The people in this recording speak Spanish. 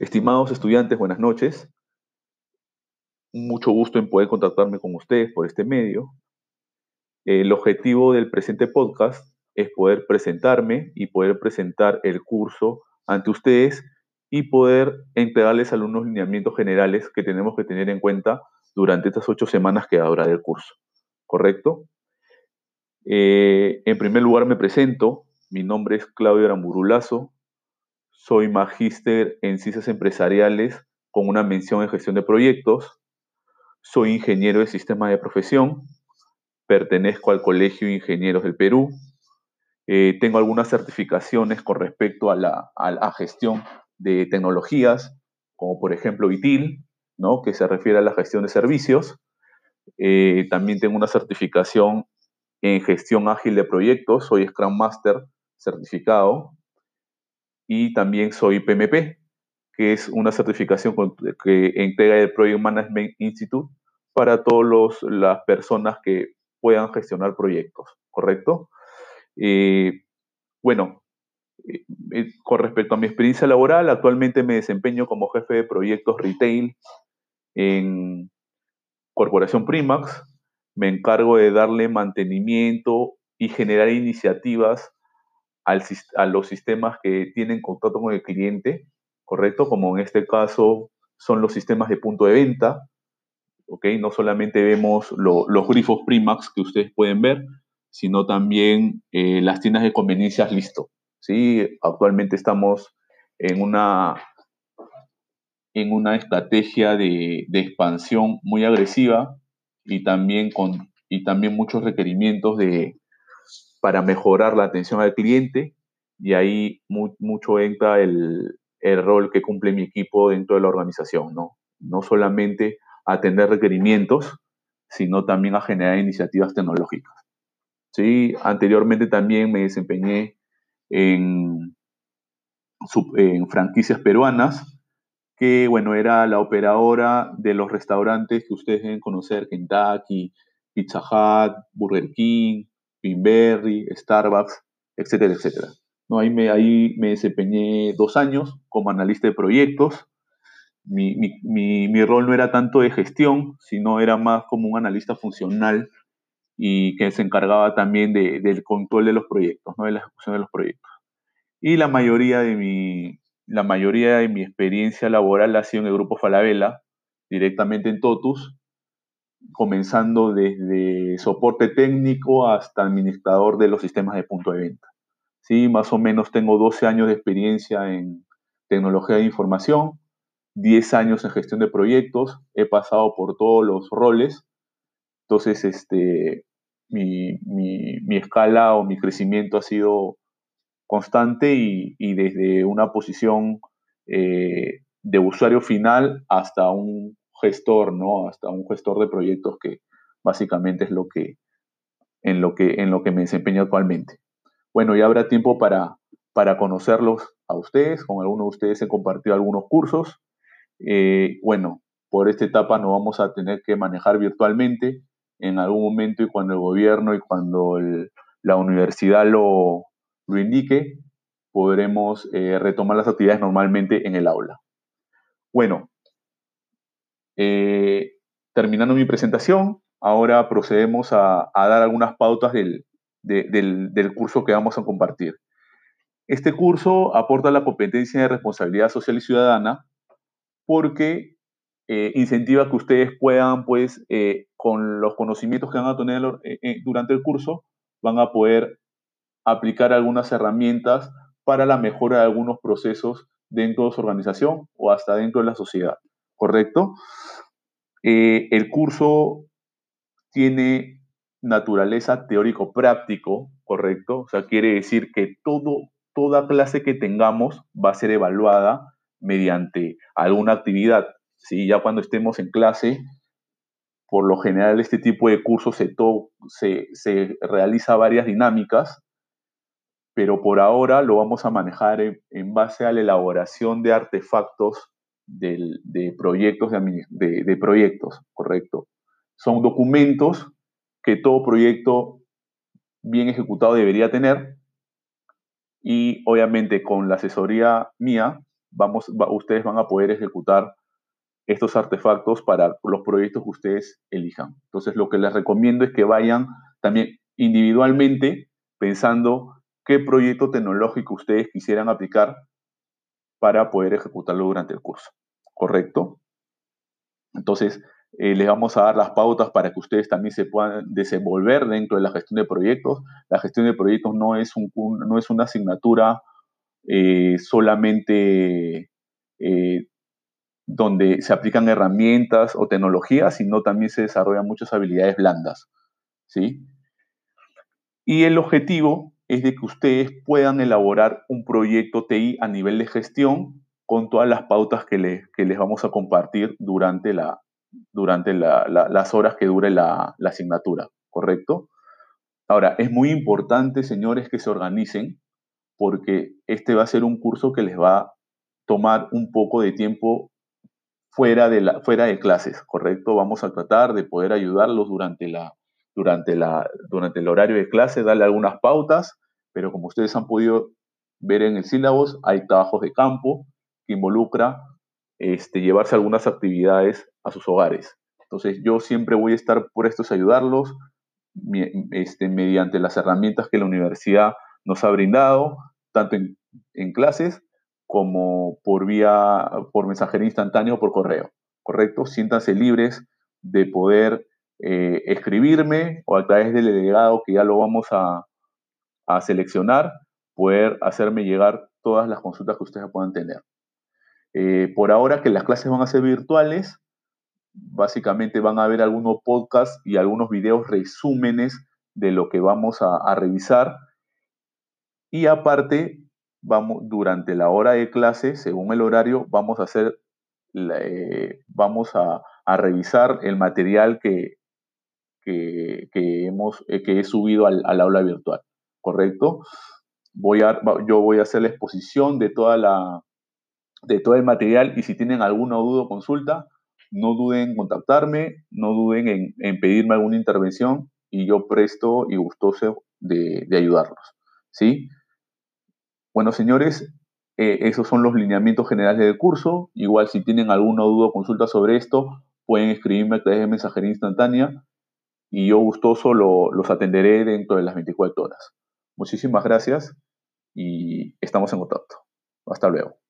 Estimados estudiantes, buenas noches. Mucho gusto en poder contactarme con ustedes por este medio. El objetivo del presente podcast es poder presentarme y poder presentar el curso ante ustedes y poder entregarles algunos lineamientos generales que tenemos que tener en cuenta durante estas ocho semanas que habrá del curso. ¿Correcto? Eh, en primer lugar me presento. Mi nombre es Claudio Aramburulazo. Soy magíster en ciencias empresariales con una mención en gestión de proyectos. Soy ingeniero de sistemas de profesión. Pertenezco al Colegio de Ingenieros del Perú. Eh, tengo algunas certificaciones con respecto a la gestión de tecnologías, como por ejemplo ITIL, ¿no? que se refiere a la gestión de servicios. Eh, también tengo una certificación en gestión ágil de proyectos, soy Scrum Master certificado y también soy PMP, que es una certificación que entrega el Project Management Institute para todas las personas que puedan gestionar proyectos, ¿correcto? Eh, bueno, eh, eh, con respecto a mi experiencia laboral, actualmente me desempeño como jefe de proyectos retail en Corporación Primax. Me encargo de darle mantenimiento y generar iniciativas a los sistemas que tienen contacto con el cliente, ¿correcto? Como en este caso son los sistemas de punto de venta, ¿ok? No solamente vemos los grifos Primax que ustedes pueden ver, sino también eh, las tiendas de conveniencias listo. ¿sí? Actualmente estamos en una, en una estrategia de, expansión muy agresiva y también, con, y también muchos requerimientos de, para mejorar la atención al cliente y ahí mucho entra el, el, rol que cumple mi equipo dentro de la organización, ¿no? No solamente atender requerimientos, sino también a generar iniciativas tecnológicas. ¿Sí? Anteriormente también me desempeñé en, en franquicias peruanas, que bueno, era la operadora de los restaurantes que ustedes deben conocer, Kentucky, Pizza Hut, Burger King, Pinberry, Starbucks, etcétera, etcétera. ¿No? Ahí, me, ahí me desempeñé dos años como analista de proyectos. Mi, mi, mi, rol no era tanto de gestión, sino era más como un analista funcional y que se encargaba también de, del control de los proyectos, ¿no? de la ejecución de los proyectos. Y la mayoría de mi, la mayoría de mi experiencia laboral ha sido en el grupo Falabella, directamente en Totus, comenzando desde soporte técnico hasta administrador de los sistemas de punto de venta. Sí, más o menos tengo 12 años de experiencia en tecnología de información, 10 años en gestión de proyectos, he pasado por todos los roles, entonces, este, mi, escala o mi crecimiento ha sido constante y, desde una posición eh, de usuario final hasta un gestor, ¿no? Hasta un gestor de proyectos que básicamente es lo que, en, lo que, en lo que me desempeño actualmente. Bueno, ya habrá tiempo para, para conocerlos a ustedes. Con algunos de ustedes he compartido algunos cursos. Eh, bueno, por esta etapa nos vamos a tener que manejar virtualmente en algún momento y cuando el gobierno y cuando la universidad lo, lo indique, podremos eh, retomar las actividades normalmente en el aula. Bueno, eh, terminando mi presentación, ahora procedemos a, dar algunas pautas del, del, curso que vamos a compartir. Este curso aporta la competencia de responsabilidad social y ciudadana porque eh, incentiva que ustedes puedan, pues, con los conocimientos que van a tener eh, eh, durante el curso, van a poder aplicar algunas herramientas para la mejora de algunos procesos dentro de su organización o hasta dentro de la sociedad, ¿correcto? Eh, el curso tiene naturaleza teórico-práctico, ¿correcto? O sea, quiere decir que todo, toda clase que tengamos va a ser evaluada mediante alguna actividad. ¿sí? Ya cuando estemos en clase, por lo general este tipo de cursos se, se, se, realiza varias dinámicas, pero por ahora lo vamos a manejar en, base a la elaboración de artefactos de, proyectos, de, proyectos, correcto. Son documentos que todo proyecto bien ejecutado debería tener y obviamente con la asesoría mía vamos, ustedes van a poder ejecutar estos artefactos para los proyectos que ustedes elijan. Entonces, lo que les recomiendo es que vayan también individualmente pensando qué proyecto tecnológico ustedes quisieran aplicar para poder ejecutarlo durante el curso. ¿Correcto? Entonces, eh, les vamos a dar las pautas para que ustedes también se puedan desenvolver dentro de la gestión de proyectos. La gestión de proyectos no es, una asignatura eh, solamente eh, donde se aplican herramientas o tecnologías, sino también se desarrollan muchas habilidades blandas. ¿sí? Y el objetivo es de que ustedes puedan elaborar un proyecto TI a nivel de gestión con todas las pautas que, les vamos a compartir durante, la, durante las horas que dure la, la asignatura, ¿correcto? Ahora, es muy importante, señores, que se organicen porque este va a ser un curso que les va a tomar un poco de tiempo fuera de, la, fuera de clases, ¿correcto? Vamos a tratar de poder ayudarlos durante, la, durante, la, durante el horario de clase, darle algunas pautas, pero como ustedes han podido ver en el sílabus, hay trabajos de campo que involucra este, llevarse algunas actividades a sus hogares. Entonces yo siempre voy a estar por esto a ayudarlos este, mediante las herramientas que la universidad nos ha brindado, tanto en, en clases como por vía, por mensajería instantánea o por correo, ¿correcto? Siéntanse libres de poder eh, escribirme o a través del delegado que ya lo vamos a, seleccionar, poder hacerme llegar todas las consultas que ustedes puedan tener. Eh, por ahora que las clases van a ser virtuales, básicamente van a ver algunos podcasts y algunos videos resúmenes de lo que vamos a, a revisar. Y aparte, vamos, durante la hora de clase, según el horario, vamos a hacer, eh, vamos a, revisar el material que, que, hemos, eh, que he subido al, aula virtual, ¿correcto? Voy a, yo voy a hacer la exposición de, toda la, de todo el material y si tienen alguna duda o consulta, no duden en contactarme, no duden en, pedirme alguna intervención y yo presto y gustoso de, de ayudarlos, ¿sí? Bueno, señores, eh, esos son los lineamientos generales del curso. Igual si tienen alguna duda o consulta sobre esto, pueden escribirme a través de mensajería instantánea y yo gustoso los atenderé dentro de las 24 horas. Muchísimas gracias y estamos en contacto. Hasta luego.